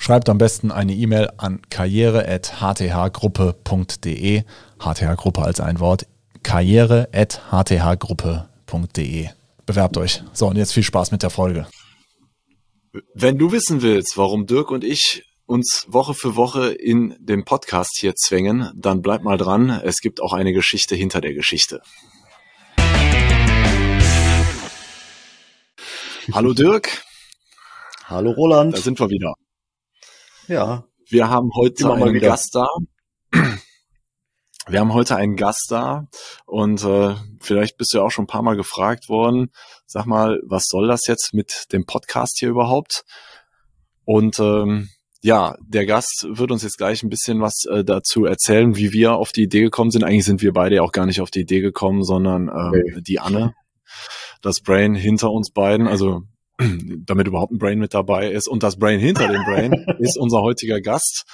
Schreibt am besten eine E-Mail an karriere.hthgruppe.de. HTH-Gruppe als ein Wort. karriere.hthgruppe.de. Bewerbt euch. So, und jetzt viel Spaß mit der Folge. Wenn du wissen willst, warum Dirk und ich uns Woche für Woche in dem Podcast hier zwängen, dann bleib mal dran. Es gibt auch eine Geschichte hinter der Geschichte. Hallo Dirk. Hallo Roland. Da sind wir wieder. Ja. Wir haben heute einen Gast da. Wir haben heute einen Gast da und äh, vielleicht bist du ja auch schon ein paar Mal gefragt worden, sag mal, was soll das jetzt mit dem Podcast hier überhaupt? Und ähm, ja, der Gast wird uns jetzt gleich ein bisschen was äh, dazu erzählen, wie wir auf die Idee gekommen sind. Eigentlich sind wir beide ja auch gar nicht auf die Idee gekommen, sondern ähm, okay. die Anne, das Brain hinter uns beiden, also damit überhaupt ein Brain mit dabei ist und das Brain hinter dem Brain ist unser heutiger Gast.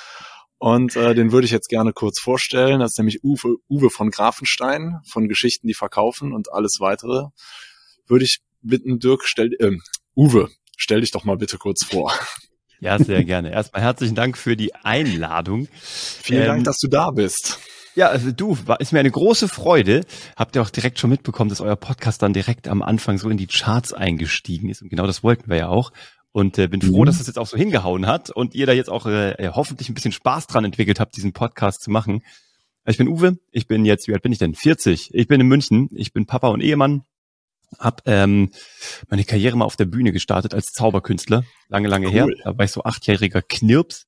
Und äh, den würde ich jetzt gerne kurz vorstellen. Das ist nämlich Uwe, Uwe von Grafenstein von Geschichten, die verkaufen und alles weitere. Würde ich bitten, Dirk, stell, äh, Uwe, stell dich doch mal bitte kurz vor. Ja, sehr gerne. Erstmal herzlichen Dank für die Einladung. Vielen ähm, Dank, dass du da bist. Ja, also du, war, ist mir eine große Freude. Habt ihr auch direkt schon mitbekommen, dass euer Podcast dann direkt am Anfang so in die Charts eingestiegen ist. Und genau das wollten wir ja auch. Und äh, bin froh, mhm. dass es jetzt auch so hingehauen hat und ihr da jetzt auch äh, hoffentlich ein bisschen Spaß dran entwickelt habt, diesen Podcast zu machen. Ich bin Uwe, ich bin jetzt, wie alt bin ich denn? 40. Ich bin in München, ich bin Papa und Ehemann, hab ähm, meine Karriere mal auf der Bühne gestartet als Zauberkünstler, lange, lange cool. her. Da war ich so achtjähriger Knirps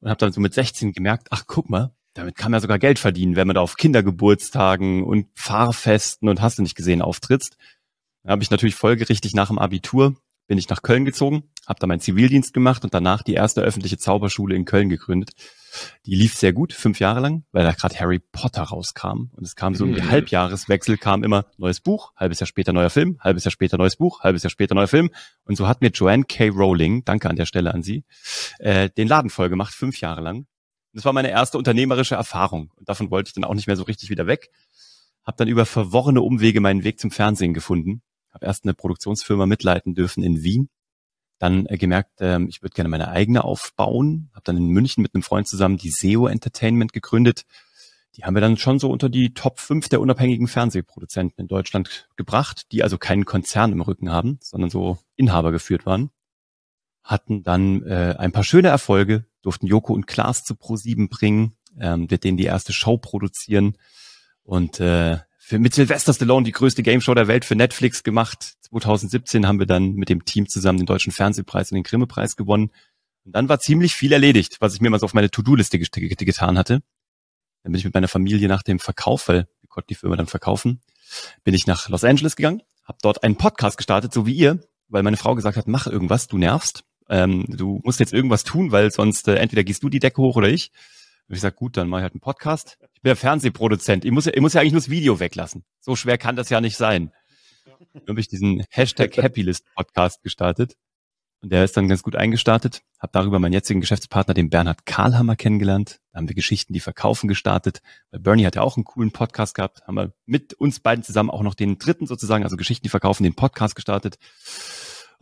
und habe dann so mit 16 gemerkt, ach guck mal, damit kann man sogar Geld verdienen, wenn man da auf Kindergeburtstagen und Fahrfesten und hast du nicht gesehen auftrittst. Da habe ich natürlich folgerichtig nach dem Abitur bin ich nach Köln gezogen, habe da meinen Zivildienst gemacht und danach die erste öffentliche Zauberschule in Köln gegründet. Die lief sehr gut, fünf Jahre lang, weil da gerade Harry Potter rauskam. Und es kam so im mhm. Halbjahreswechsel, kam immer neues Buch, halbes Jahr später neuer Film, halbes Jahr später neues Buch, halbes Jahr später neuer Film. Und so hat mir Joanne K. Rowling, danke an der Stelle an sie, äh, den Laden voll gemacht, fünf Jahre lang. Das war meine erste unternehmerische Erfahrung. Und davon wollte ich dann auch nicht mehr so richtig wieder weg. Hab dann über verworrene Umwege meinen Weg zum Fernsehen gefunden. Habe erst eine Produktionsfirma mitleiten dürfen in Wien. Dann äh, gemerkt, ähm, ich würde gerne meine eigene aufbauen. Habe dann in München mit einem Freund zusammen die SEO Entertainment gegründet. Die haben wir dann schon so unter die Top 5 der unabhängigen Fernsehproduzenten in Deutschland gebracht, die also keinen Konzern im Rücken haben, sondern so Inhaber geführt waren. Hatten dann äh, ein paar schöne Erfolge, durften Joko und Klaas zu Pro7 bringen, ähm, mit denen die erste Show produzieren und äh, für, mit Sylvester Stallone die größte Game Show der Welt für Netflix gemacht. 2017 haben wir dann mit dem Team zusammen den Deutschen Fernsehpreis und den Grimme-Preis gewonnen. Und dann war ziemlich viel erledigt, was ich mir mal so auf meine To-Do-Liste getan hatte. Dann bin ich mit meiner Familie nach dem Verkauf, weil wir konnten die Firma dann verkaufen, bin ich nach Los Angeles gegangen, habe dort einen Podcast gestartet, so wie ihr, weil meine Frau gesagt hat, mach irgendwas, du nervst. Ähm, du musst jetzt irgendwas tun, weil sonst äh, entweder gehst du die Decke hoch oder ich. Und ich sag, gut, dann mache ich halt einen Podcast. Ich bin ja Fernsehproduzent. Ich muss, ja, ich muss ja eigentlich nur das Video weglassen. So schwer kann das ja nicht sein. Dann habe ich diesen Hashtag Happylist Podcast gestartet. Und der ist dann ganz gut eingestartet. Habe darüber meinen jetzigen Geschäftspartner, den Bernhard Karlhammer, kennengelernt. Da haben wir Geschichten, die verkaufen gestartet. Weil Bernie hat ja auch einen coolen Podcast gehabt. Haben wir mit uns beiden zusammen auch noch den dritten sozusagen, also Geschichten, die verkaufen, den Podcast gestartet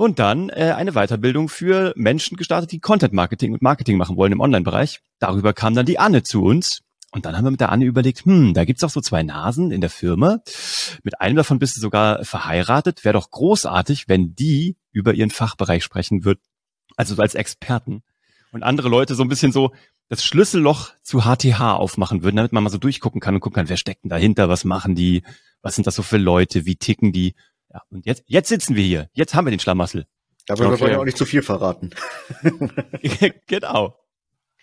und dann äh, eine Weiterbildung für Menschen gestartet, die Content Marketing und Marketing machen wollen im Online-Bereich. Darüber kam dann die Anne zu uns. Und dann haben wir mit der Anne überlegt, hm, da gibt's auch so zwei Nasen in der Firma. Mit einem davon bist du sogar verheiratet. Wäre doch großartig, wenn die über ihren Fachbereich sprechen wird. Also so als Experten. Und andere Leute so ein bisschen so das Schlüsselloch zu HTH aufmachen würden, damit man mal so durchgucken kann und gucken kann, wer steckt denn dahinter, was machen die, was sind das so für Leute, wie ticken die. Ja, und jetzt, jetzt sitzen wir hier. Jetzt haben wir den Schlamassel. Aber okay. wir wollen ja auch nicht zu viel verraten. genau.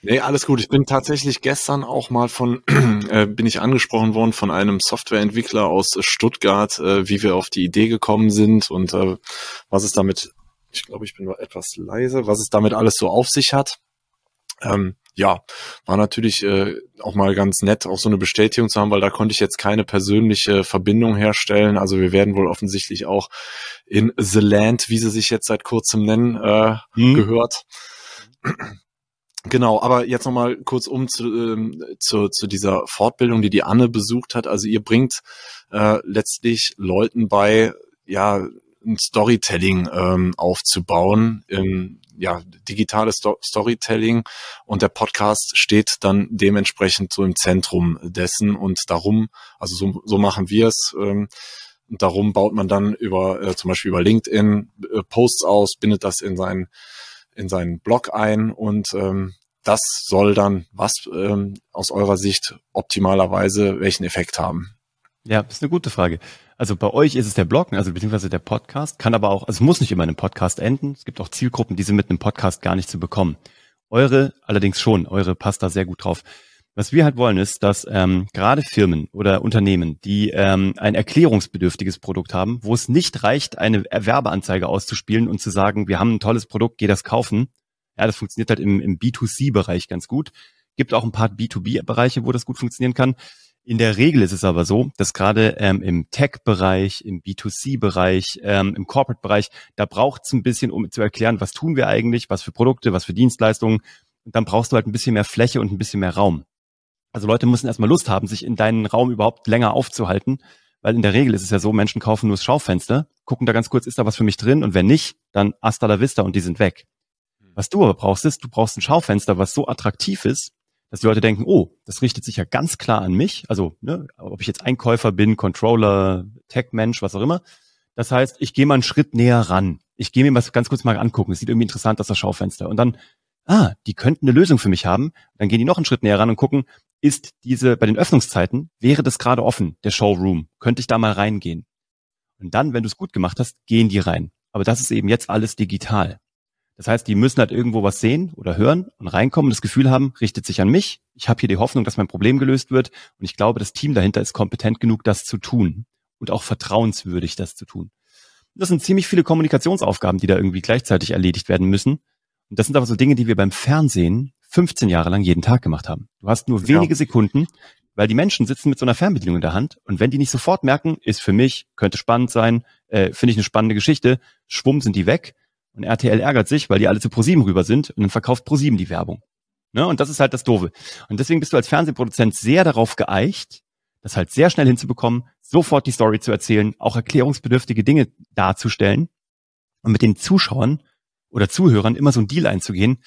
Nee, alles gut. Ich bin tatsächlich gestern auch mal von, äh, bin ich angesprochen worden von einem Softwareentwickler aus Stuttgart, äh, wie wir auf die Idee gekommen sind und äh, was es damit, ich glaube, ich bin nur etwas leise, was es damit alles so auf sich hat. Ähm, ja, war natürlich äh, auch mal ganz nett, auch so eine Bestätigung zu haben, weil da konnte ich jetzt keine persönliche Verbindung herstellen. Also wir werden wohl offensichtlich auch in The Land, wie sie sich jetzt seit kurzem nennen, äh, mhm. gehört. Genau, aber jetzt nochmal kurz um zu, ähm, zu, zu dieser Fortbildung, die die Anne besucht hat. Also ihr bringt äh, letztlich Leuten bei, ja, ein Storytelling ähm, aufzubauen, ähm, ja, digitales Sto Storytelling und der Podcast steht dann dementsprechend so im Zentrum dessen und darum, also so, so machen wir es. Ähm, darum baut man dann über äh, zum Beispiel über LinkedIn äh, Posts aus, bindet das in seinen in seinen Blog ein und ähm, das soll dann was ähm, aus eurer Sicht optimalerweise welchen Effekt haben? Ja, ist eine gute Frage. Also bei euch ist es der Blog, also beziehungsweise der Podcast, kann aber auch, also es muss nicht immer in einem Podcast enden. Es gibt auch Zielgruppen, die sind mit einem Podcast gar nicht zu bekommen. Eure allerdings schon, eure passt da sehr gut drauf. Was wir halt wollen ist, dass ähm, gerade Firmen oder Unternehmen, die ähm, ein erklärungsbedürftiges Produkt haben, wo es nicht reicht, eine Werbeanzeige auszuspielen und zu sagen, wir haben ein tolles Produkt, geh das kaufen. Ja, das funktioniert halt im, im B2C-Bereich ganz gut. Gibt auch ein paar B2B-Bereiche, wo das gut funktionieren kann. In der Regel ist es aber so, dass gerade ähm, im Tech-Bereich, im B2C-Bereich, ähm, im Corporate-Bereich, da braucht es ein bisschen, um zu erklären, was tun wir eigentlich, was für Produkte, was für Dienstleistungen. Und dann brauchst du halt ein bisschen mehr Fläche und ein bisschen mehr Raum. Also Leute müssen erstmal Lust haben, sich in deinen Raum überhaupt länger aufzuhalten, weil in der Regel ist es ja so, Menschen kaufen nur das Schaufenster, gucken da ganz kurz, ist da was für mich drin und wenn nicht, dann hasta la vista und die sind weg. Hm. Was du aber brauchst, ist, du brauchst ein Schaufenster, was so attraktiv ist, dass die Leute denken, oh, das richtet sich ja ganz klar an mich. Also, ne, ob ich jetzt Einkäufer bin, Controller, Tech-Mensch, was auch immer. Das heißt, ich gehe mal einen Schritt näher ran. Ich gehe mir was ganz kurz mal angucken. Es sieht irgendwie interessant aus, das Schaufenster. Und dann, ah, die könnten eine Lösung für mich haben. Dann gehen die noch einen Schritt näher ran und gucken, ist diese, bei den Öffnungszeiten, wäre das gerade offen, der Showroom? Könnte ich da mal reingehen? Und dann, wenn du es gut gemacht hast, gehen die rein. Aber das ist eben jetzt alles digital. Das heißt, die müssen halt irgendwo was sehen oder hören und reinkommen und das Gefühl haben, richtet sich an mich. Ich habe hier die Hoffnung, dass mein Problem gelöst wird und ich glaube, das Team dahinter ist kompetent genug, das zu tun und auch vertrauenswürdig, das zu tun. Das sind ziemlich viele Kommunikationsaufgaben, die da irgendwie gleichzeitig erledigt werden müssen. Und das sind aber so Dinge, die wir beim Fernsehen 15 Jahre lang jeden Tag gemacht haben. Du hast nur wenige ja. Sekunden, weil die Menschen sitzen mit so einer Fernbedienung in der Hand und wenn die nicht sofort merken, ist für mich, könnte spannend sein, äh, finde ich eine spannende Geschichte, schwumm sind die weg und RTL ärgert sich, weil die alle zu ProSieben rüber sind und dann verkauft ProSieben die Werbung. Ne? Und das ist halt das Doofe. Und deswegen bist du als Fernsehproduzent sehr darauf geeicht, das halt sehr schnell hinzubekommen, sofort die Story zu erzählen, auch erklärungsbedürftige Dinge darzustellen und mit den Zuschauern oder Zuhörern immer so ein Deal einzugehen,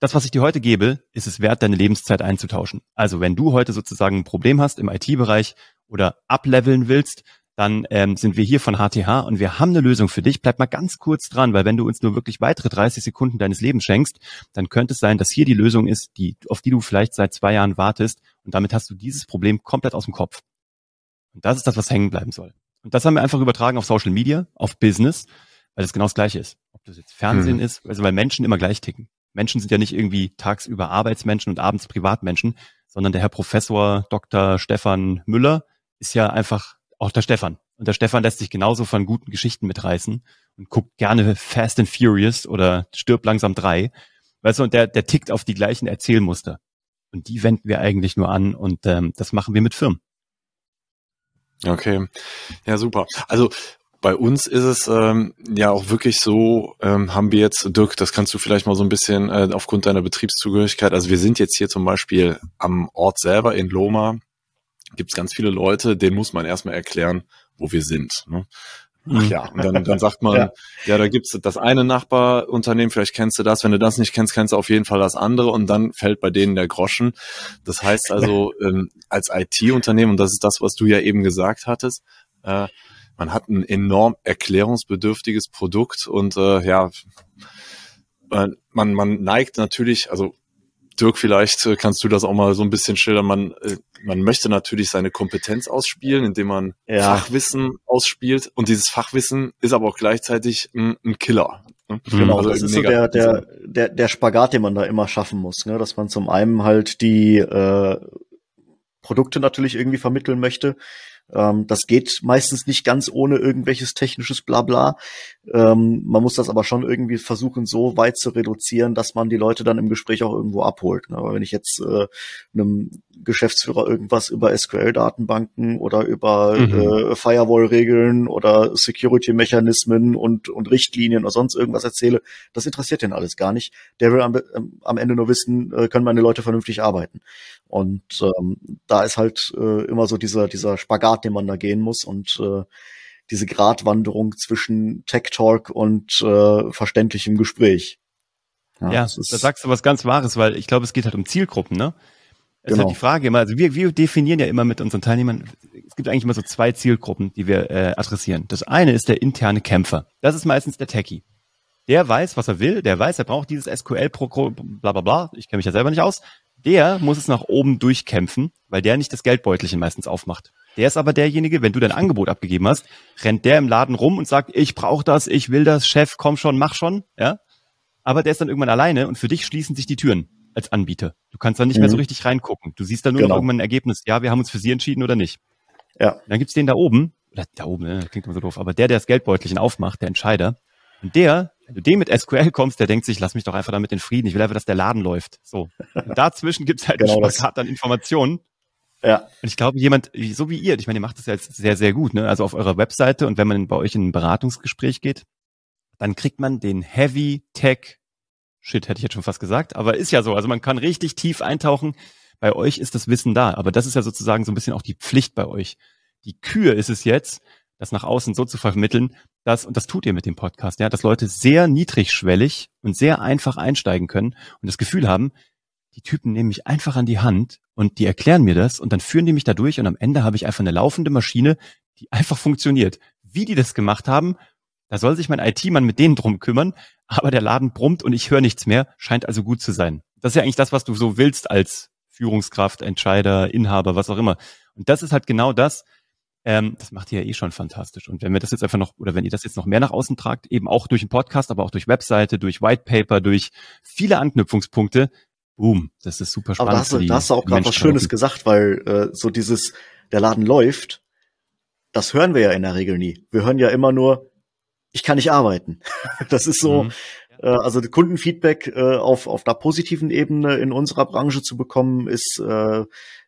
das, was ich dir heute gebe, ist es wert, deine Lebenszeit einzutauschen. Also wenn du heute sozusagen ein Problem hast im IT-Bereich oder ableveln willst, dann ähm, sind wir hier von HTH und wir haben eine Lösung für dich. Bleib mal ganz kurz dran, weil wenn du uns nur wirklich weitere 30 Sekunden deines Lebens schenkst, dann könnte es sein, dass hier die Lösung ist, die, auf die du vielleicht seit zwei Jahren wartest und damit hast du dieses Problem komplett aus dem Kopf. Und das ist das, was hängen bleiben soll. Und das haben wir einfach übertragen auf Social Media, auf Business, weil es genau das Gleiche ist. Ob das jetzt Fernsehen hm. ist, also weil Menschen immer gleich ticken. Menschen sind ja nicht irgendwie tagsüber Arbeitsmenschen und abends Privatmenschen, sondern der Herr Professor Dr. Stefan Müller ist ja einfach auch der Stefan. Und der Stefan lässt sich genauso von guten Geschichten mitreißen und guckt gerne Fast and Furious oder stirbt langsam drei. Weißt du, und der, der tickt auf die gleichen Erzählmuster. Und die wenden wir eigentlich nur an und ähm, das machen wir mit Firmen. Okay, ja super. Also bei uns ist es ähm, ja auch wirklich so, ähm, haben wir jetzt, Dirk, das kannst du vielleicht mal so ein bisschen äh, aufgrund deiner Betriebszugehörigkeit, also wir sind jetzt hier zum Beispiel am Ort selber in Loma, gibt es ganz viele Leute, denen muss man erstmal erklären, wo wir sind. Ne? Ach mhm. ja, und dann, dann sagt man, ja. ja, da gibt's das eine Nachbarunternehmen, vielleicht kennst du das, wenn du das nicht kennst, kennst du auf jeden Fall das andere und dann fällt bei denen der Groschen. Das heißt also, ähm, als IT-Unternehmen, und das ist das, was du ja eben gesagt hattest, äh, man hat ein enorm erklärungsbedürftiges Produkt und äh, ja, man, man neigt natürlich, also Dirk, vielleicht äh, kannst du das auch mal so ein bisschen schildern. Man, äh, man möchte natürlich seine Kompetenz ausspielen, indem man ja. Fachwissen ausspielt. Und dieses Fachwissen ist aber auch gleichzeitig ein, ein Killer. Ne? Genau, also das ist so der, der, der, der Spagat, den man da immer schaffen muss. Ne? Dass man zum einen halt die äh, Produkte natürlich irgendwie vermitteln möchte, Ähm, das geht meistens nicht ganz ohne irgendwelches technisches Blabla. Ähm, man muss das aber schon irgendwie versuchen, so weit zu reduzieren, dass man die Leute dann im Gespräch auch irgendwo abholt. Ne? Aber wenn ich jetzt äh, einem Geschäftsführer irgendwas über SQL-Datenbanken oder über mhm. äh, Firewall-Regeln oder Security-Mechanismen und, und Richtlinien oder sonst irgendwas erzähle, das interessiert den alles gar nicht. Der will am, ähm, am Ende nur wissen, äh, können meine Leute vernünftig arbeiten. Und ähm, da ist halt äh, immer so dieser, dieser Spagat, den man da gehen muss und äh, diese Gratwanderung zwischen Tech Talk und äh, verständlichem Gespräch. Ja, ja da sagst du was ganz Wahres, weil ich glaube, es geht halt um Zielgruppen, ne? Es genau. ist halt die Frage immer, also wir, wir definieren ja immer mit unseren Teilnehmern, es gibt eigentlich immer so zwei Zielgruppen, die wir äh, adressieren. Das eine ist der interne Kämpfer. Das ist meistens der Techie. Der weiß, was er will, der weiß, er braucht dieses SQL pro bla bla bla. Ich kenne mich ja selber nicht aus. Der muss es nach oben durchkämpfen, weil der nicht das Geldbeutelchen meistens aufmacht. Der ist aber derjenige, wenn du dein Angebot abgegeben hast, rennt der im Laden rum und sagt, ich brauche das, ich will das, Chef, komm schon, mach schon, ja. Aber der ist dann irgendwann alleine und für dich schließen sich die Türen als Anbieter. Du kannst dann nicht mhm. mehr so mhm. richtig reingucken. Du siehst dann nur genau. noch irgendwann ein Ergebnis. Ja, wir haben uns für sie entschieden oder nicht. Ja. Dann gibt's den da oben, oder da oben, ne, klingt immer so doof, aber der, der das Geldbeutelchen aufmacht, der Entscheider, und der, wenn du dem mit SQL kommst, der denkt sich, lass mich doch einfach damit in Frieden. Ich will einfach, dass der Laden läuft. So. Und dazwischen gibt's halt genau einen Spagat an Informationen. Ja. Und ich glaube, jemand, so wie ihr, ich meine, ihr macht das ja jetzt sehr, sehr gut, ne? Also auf eurer Webseite und wenn man bei euch in ein Beratungsgespräch geht, dann kriegt man den Heavy Tech Shit, hätte ich jetzt schon fast gesagt, aber ist ja so. Also man kann richtig tief eintauchen. Bei euch ist das Wissen da, aber das ist ja sozusagen so ein bisschen auch die Pflicht bei euch. Die Kür ist es jetzt, das nach außen so zu vermitteln, dass, und das tut ihr mit dem Podcast, ja, dass Leute sehr niedrigschwellig und sehr einfach einsteigen können und das Gefühl haben, die Typen nehmen mich einfach an die Hand und die erklären mir das und dann führen die mich da durch und am Ende habe ich einfach eine laufende Maschine, die einfach funktioniert. Wie die das gemacht haben, da soll sich mein IT-Mann mit denen drum kümmern, aber der Laden brummt und ich höre nichts mehr, scheint also gut zu sein. Das ist ja eigentlich das, was du so willst als Führungskraft, Entscheider, Inhaber, was auch immer. Und das ist halt genau das, ähm, das macht ihr ja eh schon fantastisch. Und wenn wir das jetzt einfach noch, oder wenn ihr das jetzt noch mehr nach außen tragt, eben auch durch einen Podcast, aber auch durch Webseite, durch White Paper, durch viele Anknüpfungspunkte, boom, das ist super spannend. Aber da hast du, da hast du auch gerade was Schönes gesagt, weil äh, so dieses, der Laden läuft, das hören wir ja in der Regel nie. Wir hören ja immer nur, ich kann nicht arbeiten. das ist so, mhm. äh, also Kundenfeedback äh, auf, auf einer positiven Ebene in unserer Branche zu bekommen, ist äh,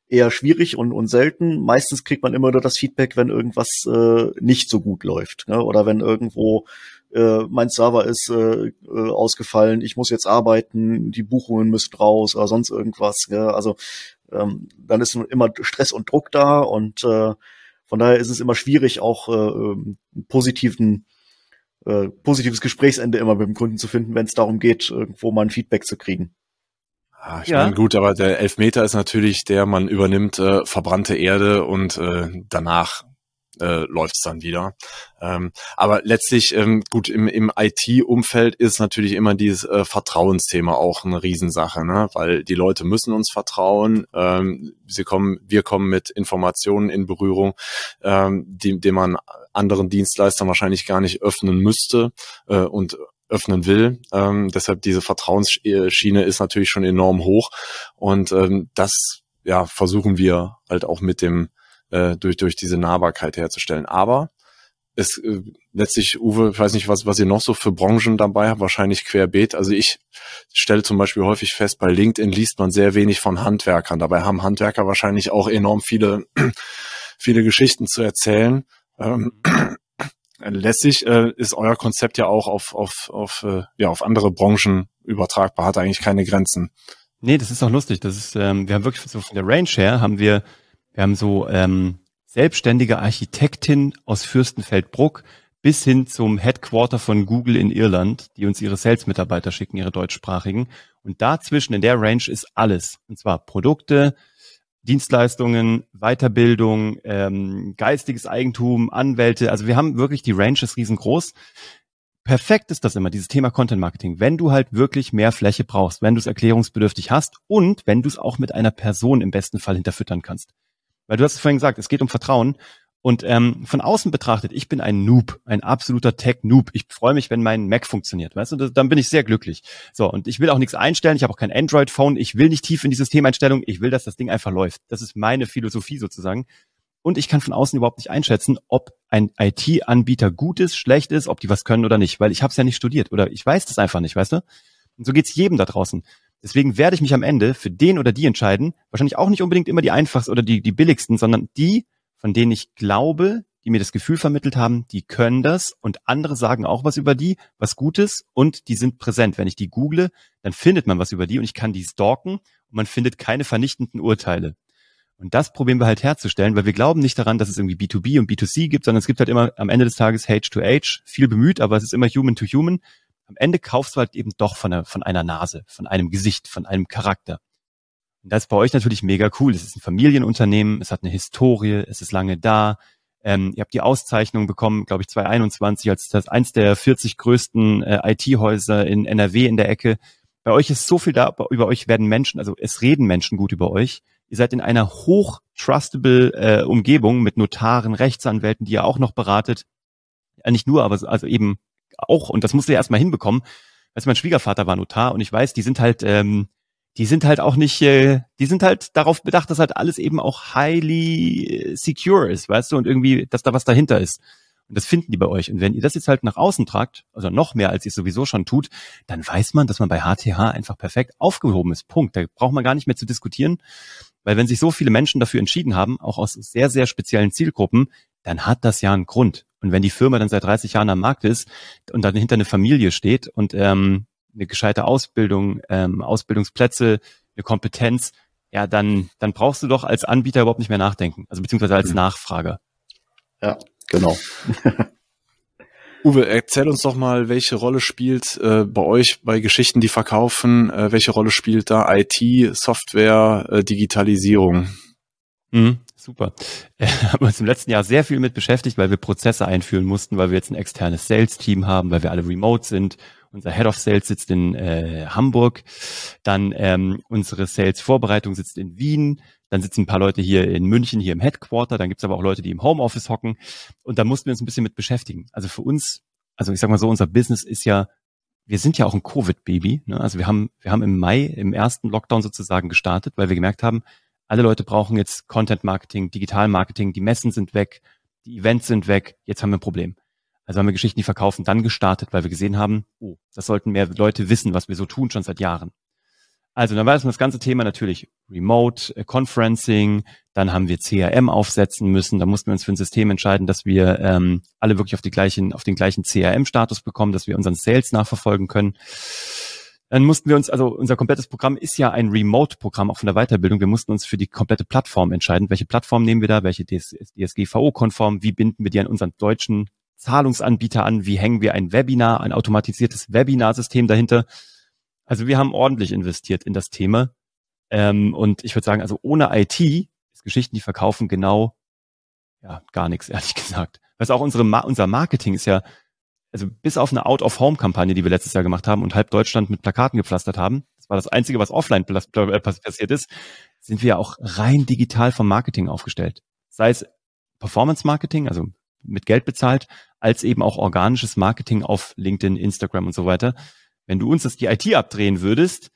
eher schwierig und, und selten. Meistens kriegt man immer nur das Feedback, wenn irgendwas äh, nicht so gut läuft. Ne? Oder wenn irgendwo äh, mein Server ist äh, äh, ausgefallen, ich muss jetzt arbeiten, die Buchungen müssen raus oder sonst irgendwas. Ja? Also ähm, dann ist immer Stress und Druck da und äh, von daher ist es immer schwierig, auch äh, einen positiven äh, positives Gesprächsende immer mit dem Kunden zu finden, wenn es darum geht, irgendwo mal ein Feedback zu kriegen. Ah, ich ja. meine, gut, aber der Elfmeter ist natürlich der, man übernimmt äh, verbrannte Erde und äh, danach äh, läuft dann wieder. Ähm, aber letztlich, ähm, gut, im, im IT-Umfeld ist natürlich immer dieses äh, Vertrauensthema auch eine Riesensache, ne? weil die Leute müssen uns vertrauen. Ähm, sie kommen, wir kommen mit Informationen in Berührung, ähm, die, die man anderen Dienstleistern wahrscheinlich gar nicht öffnen müsste äh, und öffnen will. Ähm, deshalb diese Vertrauensschiene ist natürlich schon enorm hoch und ähm, das ja versuchen wir halt auch mit dem äh, durch durch diese Nahbarkeit herzustellen. Aber es äh, letztlich, Uwe, ich weiß nicht, was, was ihr noch so für Branchen dabei habt, wahrscheinlich querbeet. Also ich stelle zum Beispiel häufig fest, bei LinkedIn liest man sehr wenig von Handwerkern. Dabei haben Handwerker wahrscheinlich auch enorm viele, viele Geschichten zu erzählen. Ähm, lässig äh, ist euer Konzept ja auch auf, auf, auf, äh, ja, auf andere Branchen übertragbar, hat eigentlich keine Grenzen. Nee, das ist auch lustig. Das ist, ähm, wir haben wirklich so von der Range her haben wir, wir haben so ähm, selbstständige Architektin aus Fürstenfeldbruck bis hin zum Headquarter von Google in Irland, die uns ihre Sales-Mitarbeiter schicken, ihre deutschsprachigen. Und dazwischen in der Range ist alles. Und zwar Produkte, Dienstleistungen, Weiterbildung, ähm, geistiges Eigentum, Anwälte. Also wir haben wirklich die Range ist riesengroß. Perfekt ist das immer, dieses Thema Content Marketing. Wenn du halt wirklich mehr Fläche brauchst, wenn du es erklärungsbedürftig hast und wenn du es auch mit einer Person im besten Fall hinterfüttern kannst. Weil du hast es vorhin gesagt, es geht um Vertrauen und ähm, von außen betrachtet, ich bin ein Noob, ein absoluter Tech-Noob. Ich freue mich, wenn mein Mac funktioniert, weißt du, dann bin ich sehr glücklich. So, und ich will auch nichts einstellen, ich habe auch kein Android-Phone, ich will nicht tief in die Systemeinstellung, ich will, dass das Ding einfach läuft. Das ist meine Philosophie sozusagen. und ich kann von außen überhaupt nicht einschätzen, ob ein IT-Anbieter gut ist, schlecht ist, ob die was können oder nicht, weil ich habe es ja nicht studiert oder ich weiß das einfach nicht, weißt du? Und so geht's jedem da draußen. Deswegen werde ich mich am Ende für den oder die entscheiden, wahrscheinlich auch nicht unbedingt immer die einfachsten oder die, die billigsten, sondern die, von denen ich glaube, die mir das Gefühl vermittelt haben, die können das und andere sagen auch was über die, was Gutes und die sind präsent. Wenn ich die google, dann findet man was über die und ich kann die stalken und man findet keine vernichtenden Urteile. Und das probieren wir halt herzustellen, weil wir glauben nicht daran, dass es irgendwie B2B und B2C gibt, sondern es gibt halt immer am Ende des Tages H2H, viel bemüht, aber es ist immer Human to Human. Am Ende kaufst du halt eben doch von einer, von einer Nase, von einem Gesicht, von einem Charakter. Das ist bei euch natürlich mega cool. Es ist ein Familienunternehmen, es hat eine Historie, es ist lange da, ähm, ihr habt die Auszeichnung bekommen, glaube ich, 2021 als das eins der 40 größten äh, IT-Häuser in NRW in der Ecke. Bei euch ist so viel da, über euch werden Menschen, also es reden Menschen gut über euch. Ihr seid in einer hoch trustable äh, Umgebung mit Notaren, Rechtsanwälten, die ihr auch noch beratet. Ja, nicht nur, aber also eben auch, und das musst ja erstmal hinbekommen. Also mein Schwiegervater war Notar und ich weiß, die sind halt ähm, die sind halt auch nicht, äh, die sind halt darauf bedacht, dass halt alles eben auch highly äh, secure ist, weißt du, und irgendwie, dass da was dahinter ist. Und das finden die bei euch. Und wenn ihr das jetzt halt nach außen tragt, also noch mehr, als ihr es sowieso schon tut, dann weiß man, dass man bei HTH einfach perfekt aufgehoben ist. Punkt. Da braucht man gar nicht mehr zu diskutieren. Weil wenn sich so viele Menschen dafür entschieden haben, auch aus sehr, sehr speziellen Zielgruppen, dann hat das ja einen Grund. Und wenn die Firma dann seit 30 Jahren am Markt ist und dann hinter eine Familie steht und ähm, eine gescheite Ausbildung, ähm, Ausbildungsplätze, eine Kompetenz, ja, dann, dann brauchst du doch als Anbieter überhaupt nicht mehr nachdenken, also beziehungsweise als mhm. Nachfrager. Ja, genau. Uwe, erzähl uns doch mal, welche Rolle spielt äh, bei euch bei Geschichten, die verkaufen, äh, welche Rolle spielt da IT, Software, äh, Digitalisierung? Mhm, super. Wir haben uns im letzten Jahr sehr viel mit beschäftigt, weil wir Prozesse einführen mussten, weil wir jetzt ein externes Sales-Team haben, weil wir alle remote sind unser Head of Sales sitzt in äh, Hamburg. Dann ähm, unsere Sales-Vorbereitung sitzt in Wien. Dann sitzen ein paar Leute hier in München, hier im Headquarter. Dann gibt's aber auch Leute, die im Homeoffice hocken. Und da mussten wir uns ein bisschen mit beschäftigen. Also für uns, also ich sag mal so, unser Business ist ja, wir sind ja auch ein Covid-Baby. Ne? Also wir haben, wir haben im Mai, im ersten Lockdown sozusagen gestartet, weil wir gemerkt haben, alle Leute brauchen jetzt Content-Marketing, Digital-Marketing, die Messen sind weg, die Events sind weg, jetzt haben wir ein Problem. Also haben wir Geschichten, die verkaufen, dann gestartet, weil wir gesehen haben, oh, das sollten mehr Leute wissen, was wir so tun, schon seit Jahren. Also dann war das, das ganze Thema natürlich Remote äh, Conferencing, dann haben wir CRM aufsetzen müssen, da mussten wir uns für ein System entscheiden, dass wir ähm, alle wirklich auf, die gleichen, auf den gleichen CRM-Status bekommen, dass wir unseren Sales nachverfolgen können. Dann mussten wir uns, also unser komplettes Programm ist ja ein Remote-Programm, auch von der Weiterbildung. Wir mussten uns für die komplette Plattform entscheiden. Welche Plattform nehmen wir da? Welche DSGVO-konform? Wie binden wir die an unseren deutschen Zahlungsanbieter an, wie hängen wir ein Webinar, ein automatisiertes Webinarsystem dahinter. Also wir haben ordentlich investiert in das Thema. Ähm, und ich würde sagen, also ohne IT ist Geschichten, die verkaufen, genau ja gar nichts, ehrlich gesagt. Was auch unsere unser Marketing ist ja, also bis auf eine Out-of-Home-Kampagne, die wir letztes Jahr gemacht haben und halb Deutschland mit Plakaten gepflastert haben, das war das Einzige, was offline passiert ist, sind wir ja auch rein digital vom Marketing aufgestellt. Sei es Performance-Marketing, also mit Geld bezahlt, als eben auch organisches Marketing auf LinkedIn, Instagram und so weiter. Wenn du uns das die IT abdrehen würdest,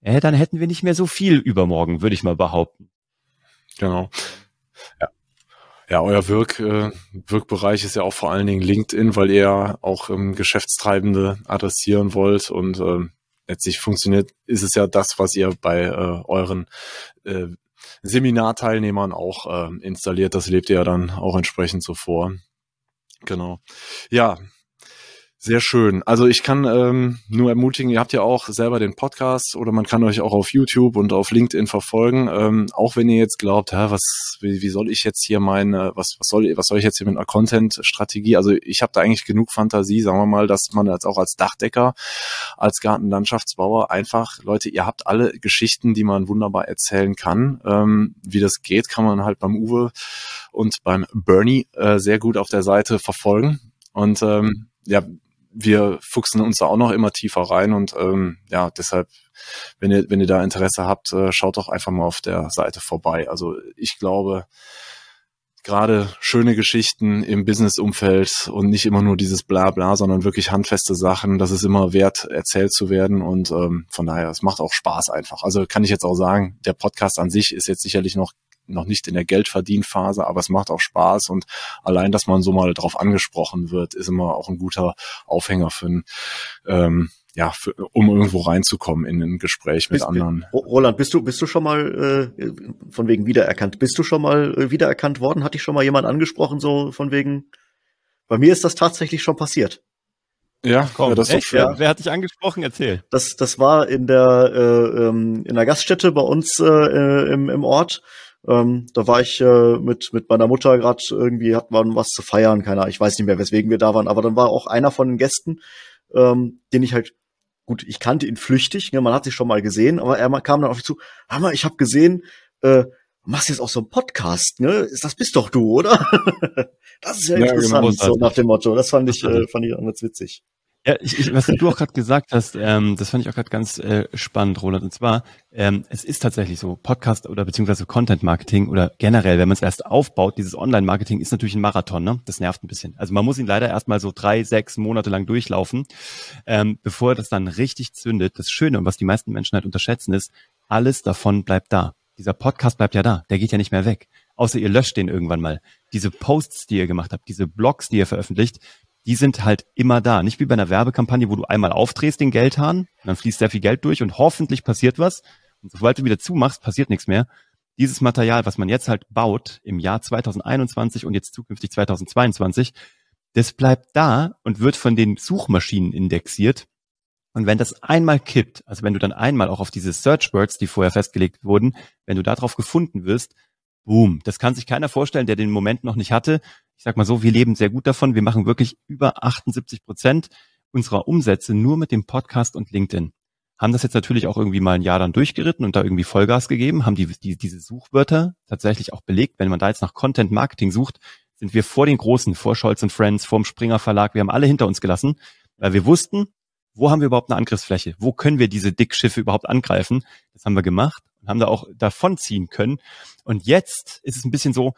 äh, dann hätten wir nicht mehr so viel übermorgen, würde ich mal behaupten. Genau. Ja. Ja, euer Wirk, äh, Wirkbereich ist ja auch vor allen Dingen LinkedIn, weil ihr auch ähm, Geschäftstreibende adressieren wollt und äh, letztlich funktioniert, ist es ja das, was ihr bei äh, euren äh, Seminarteilnehmern auch äh, installiert. Das lebt ihr ja dann auch entsprechend so vor. Genau. Ja, sehr schön. Also ich kann ähm, nur ermutigen, ihr habt ja auch selber den Podcast oder man kann euch auch auf YouTube und auf LinkedIn verfolgen. Ähm, auch wenn ihr jetzt glaubt, ja, was, wie, wie soll ich jetzt hier meine, was, was soll, was soll ich jetzt hier mit einer Content-Strategie? Also ich habe da eigentlich genug Fantasie, sagen wir mal, dass man jetzt auch als Dachdecker, als Gartenlandschaftsbauer einfach, Leute, ihr habt alle Geschichten, die man wunderbar erzählen kann. Ähm, wie das geht, kann man halt beim Uwe und beim Bernie äh, sehr gut auf der Seite verfolgen. Und ähm, ja, wir fuchsen uns da auch noch immer tiefer rein und ähm, ja, deshalb, wenn ihr, wenn ihr da Interesse habt, äh, schaut doch einfach mal auf der Seite vorbei. Also ich glaube, gerade schöne Geschichten im Business-Umfeld und nicht immer nur dieses Blabla, sondern wirklich handfeste Sachen, das ist immer wert, erzählt zu werden und ähm, von daher, es macht auch Spaß einfach. Also kann ich jetzt auch sagen, der Podcast an sich ist jetzt sicherlich noch noch nicht in der Geldverdienphase, aber es macht auch Spaß und allein, dass man so mal drauf angesprochen wird, ist immer auch ein guter Aufhänger für ein ähm, ja, für, um irgendwo reinzukommen in ein Gespräch mit bist, anderen. Roland, bist du, bist du schon mal äh, von wegen wiedererkannt? Bist du schon mal äh, wiedererkannt worden? Hat dich schon mal jemand angesprochen, so von wegen? Bei mir ist das tatsächlich schon passiert. Ja, Komm, ja, das ist echt? Schön. Wer, wer hat dich angesprochen? Erzähl. Das, das war in der äh, ähm, in der Gaststätte bei uns äh, im, im Ort. Ähm, da war ich äh, mit mit meiner Mutter gerade irgendwie hatten wir was zu feiern, keiner, ich weiß nicht mehr, weswegen wir da waren, aber dann war auch einer von den Gästen, ähm, den ich halt gut, ich kannte ihn flüchtig, ne, man hat sich schon mal gesehen, aber er kam dann auf mich zu, Hammer, ich habe gesehen, äh, machst jetzt auch so einen Podcast, ne? Das bist doch du, oder? das ist ja, ja genau, interessant, genau, so nach dem Motto. Das fand ich, äh, fand ich auch ganz witzig. Ja, ich, ich, was du auch gerade gesagt hast, ähm, das fand ich auch gerade ganz äh, spannend, Roland. Und zwar, ähm, es ist tatsächlich so, Podcast oder beziehungsweise Content Marketing oder generell, wenn man es erst aufbaut, dieses Online-Marketing ist natürlich ein Marathon, ne? Das nervt ein bisschen. Also man muss ihn leider erstmal so drei, sechs Monate lang durchlaufen, ähm, bevor das dann richtig zündet. Das Schöne und was die meisten Menschen halt unterschätzen ist, alles davon bleibt da. Dieser Podcast bleibt ja da, der geht ja nicht mehr weg. Außer ihr löscht den irgendwann mal. Diese Posts, die ihr gemacht habt, diese Blogs, die ihr veröffentlicht, die sind halt immer da. Nicht wie bei einer Werbekampagne, wo du einmal aufdrehst den Geldhahn, dann fließt sehr viel Geld durch und hoffentlich passiert was. Und sobald du wieder zumachst, passiert nichts mehr. Dieses Material, was man jetzt halt baut im Jahr 2021 und jetzt zukünftig 2022, das bleibt da und wird von den Suchmaschinen indexiert. Und wenn das einmal kippt, also wenn du dann einmal auch auf diese Search Words, die vorher festgelegt wurden, wenn du darauf gefunden wirst, boom, das kann sich keiner vorstellen, der den Moment noch nicht hatte ich sag mal so, wir leben sehr gut davon. Wir machen wirklich über 78 Prozent unserer Umsätze nur mit dem Podcast und LinkedIn. Haben das jetzt natürlich auch irgendwie mal ein Jahr dann durchgeritten und da irgendwie Vollgas gegeben, haben die, die diese Suchwörter tatsächlich auch belegt. Wenn man da jetzt nach Content Marketing sucht, sind wir vor den Großen, vor Scholz Friends, vor dem Springer Verlag, wir haben alle hinter uns gelassen, weil wir wussten, wo haben wir überhaupt eine Angriffsfläche? Wo können wir diese Dickschiffe überhaupt angreifen? Das haben wir gemacht und haben da auch davonziehen können. Und jetzt ist es ein bisschen so,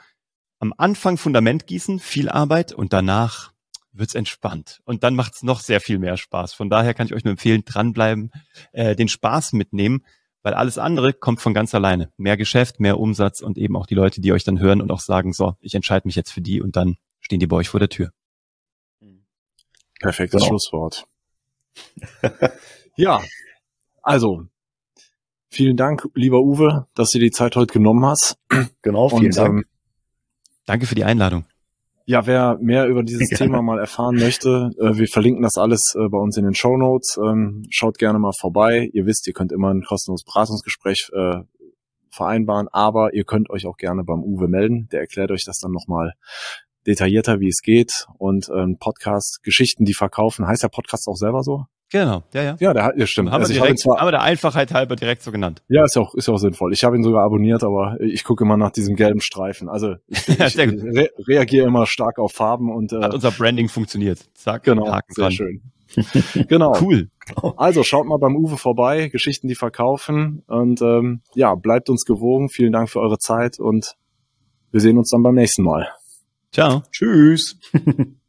am Anfang Fundament gießen, viel Arbeit und danach wird's entspannt. Und dann macht's noch sehr viel mehr Spaß. Von daher kann ich euch nur empfehlen, dranbleiben, äh, den Spaß mitnehmen, weil alles andere kommt von ganz alleine. Mehr Geschäft, mehr Umsatz und eben auch die Leute, die euch dann hören und auch sagen, so, ich entscheide mich jetzt für die und dann stehen die bei euch vor der Tür. Perfektes genau. Schlusswort. ja, also vielen Dank, lieber Uwe, dass du die Zeit heute genommen hast. Genau, vielen und, Dank. Ähm, Danke für die Einladung. Ja, wer mehr über dieses ja. Thema mal erfahren möchte, äh, wir verlinken das alles äh, bei uns in den Show Notes. Ähm, schaut gerne mal vorbei. Ihr wisst, ihr könnt immer ein kostenloses Beratungsgespräch äh, vereinbaren, aber ihr könnt euch auch gerne beim Uwe melden. Der erklärt euch das dann nochmal detaillierter, wie es geht. Und ähm, Podcast, Geschichten, die verkaufen, heißt der Podcast auch selber so? Genau, ja, ja. Ja, der, ja stimmt. Haben, also wir direkt, zwar, haben wir der Einfachheit halber direkt so genannt. Ja, ist ja auch, ist ja auch sinnvoll. Ich habe ihn sogar abonniert, aber ich gucke immer nach diesem gelben Streifen. Also ich, ich re reagiere immer stark auf Farben und äh, hat unser Branding funktioniert. Zack, genau, Haken sehr dran. schön. genau. Cool. Also schaut mal beim Uwe vorbei, Geschichten, die verkaufen und ähm, ja, bleibt uns gewogen. Vielen Dank für eure Zeit und wir sehen uns dann beim nächsten Mal. Ciao. Tschüss.